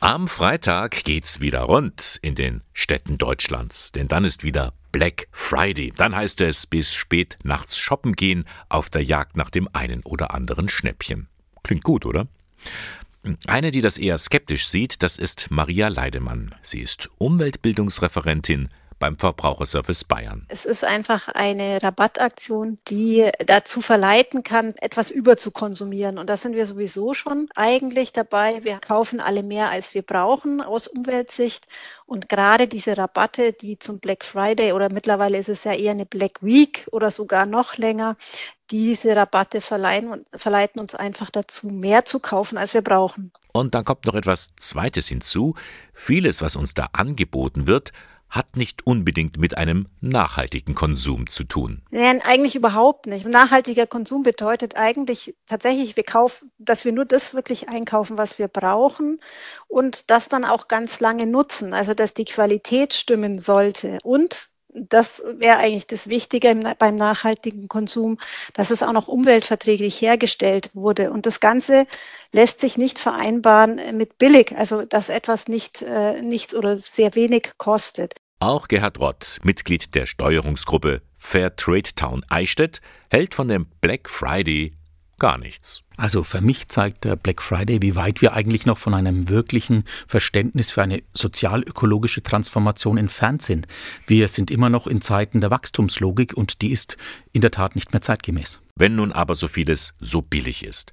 Am Freitag geht's wieder rund in den Städten Deutschlands, denn dann ist wieder Black Friday. Dann heißt es bis spät nachts shoppen gehen auf der Jagd nach dem einen oder anderen Schnäppchen. Klingt gut, oder? Eine, die das eher skeptisch sieht, das ist Maria Leidemann. Sie ist Umweltbildungsreferentin beim Verbraucherservice Bayern. Es ist einfach eine Rabattaktion, die dazu verleiten kann, etwas überzukonsumieren. Und da sind wir sowieso schon eigentlich dabei. Wir kaufen alle mehr, als wir brauchen aus Umweltsicht. Und gerade diese Rabatte, die zum Black Friday oder mittlerweile ist es ja eher eine Black Week oder sogar noch länger, diese Rabatte verleihen, verleiten uns einfach dazu, mehr zu kaufen, als wir brauchen. Und dann kommt noch etwas Zweites hinzu. Vieles, was uns da angeboten wird, hat nicht unbedingt mit einem nachhaltigen Konsum zu tun. Nein, eigentlich überhaupt nicht. Nachhaltiger Konsum bedeutet eigentlich tatsächlich, wir kaufen, dass wir nur das wirklich einkaufen, was wir brauchen und das dann auch ganz lange nutzen. Also dass die Qualität stimmen sollte und das wäre eigentlich das Wichtige beim nachhaltigen Konsum, dass es auch noch umweltverträglich hergestellt wurde. Und das Ganze lässt sich nicht vereinbaren mit billig, also dass etwas nicht, äh, nichts oder sehr wenig kostet. Auch Gerhard Rott, Mitglied der Steuerungsgruppe Fair Trade Town Eichstätt, hält von dem Black Friday gar nichts. Also für mich zeigt der Black Friday, wie weit wir eigentlich noch von einem wirklichen Verständnis für eine sozialökologische Transformation entfernt sind. Wir sind immer noch in Zeiten der Wachstumslogik und die ist in der Tat nicht mehr zeitgemäß. Wenn nun aber so vieles so billig ist,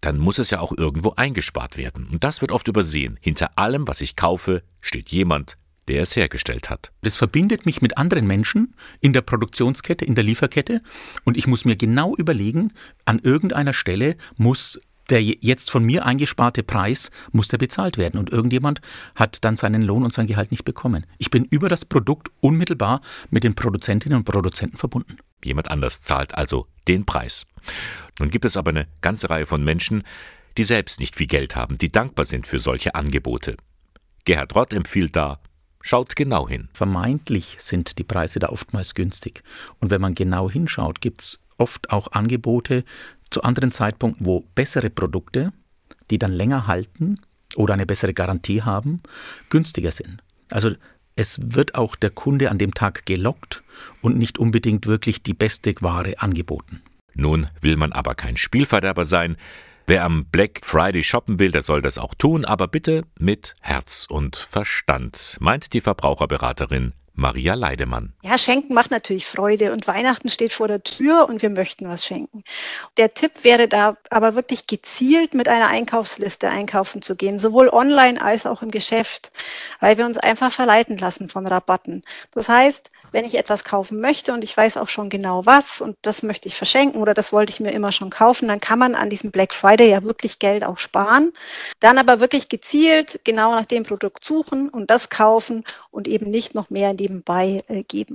dann muss es ja auch irgendwo eingespart werden. Und das wird oft übersehen. Hinter allem, was ich kaufe, steht jemand, der es hergestellt hat. Das verbindet mich mit anderen Menschen in der Produktionskette, in der Lieferkette und ich muss mir genau überlegen, an irgendeiner Stelle muss der jetzt von mir eingesparte Preis muss der bezahlt werden und irgendjemand hat dann seinen Lohn und sein Gehalt nicht bekommen. Ich bin über das Produkt unmittelbar mit den Produzentinnen und Produzenten verbunden. Jemand anders zahlt also den Preis. Nun gibt es aber eine ganze Reihe von Menschen, die selbst nicht viel Geld haben, die dankbar sind für solche Angebote. Gerhard Rott empfiehlt da Schaut genau hin. Vermeintlich sind die Preise da oftmals günstig. Und wenn man genau hinschaut, gibt es oft auch Angebote zu anderen Zeitpunkten, wo bessere Produkte, die dann länger halten oder eine bessere Garantie haben, günstiger sind. Also es wird auch der Kunde an dem Tag gelockt und nicht unbedingt wirklich die beste Ware angeboten. Nun will man aber kein Spielverderber sein. Wer am Black Friday shoppen will, der soll das auch tun, aber bitte mit Herz und Verstand, meint die Verbraucherberaterin Maria Leidemann. Ja, Schenken macht natürlich Freude und Weihnachten steht vor der Tür und wir möchten was schenken. Der Tipp wäre da aber wirklich gezielt mit einer Einkaufsliste einkaufen zu gehen, sowohl online als auch im Geschäft, weil wir uns einfach verleiten lassen von Rabatten. Das heißt, wenn ich etwas kaufen möchte und ich weiß auch schon genau was und das möchte ich verschenken oder das wollte ich mir immer schon kaufen, dann kann man an diesem Black Friday ja wirklich Geld auch sparen. Dann aber wirklich gezielt genau nach dem Produkt suchen und das kaufen und eben nicht noch mehr nebenbei äh, geben.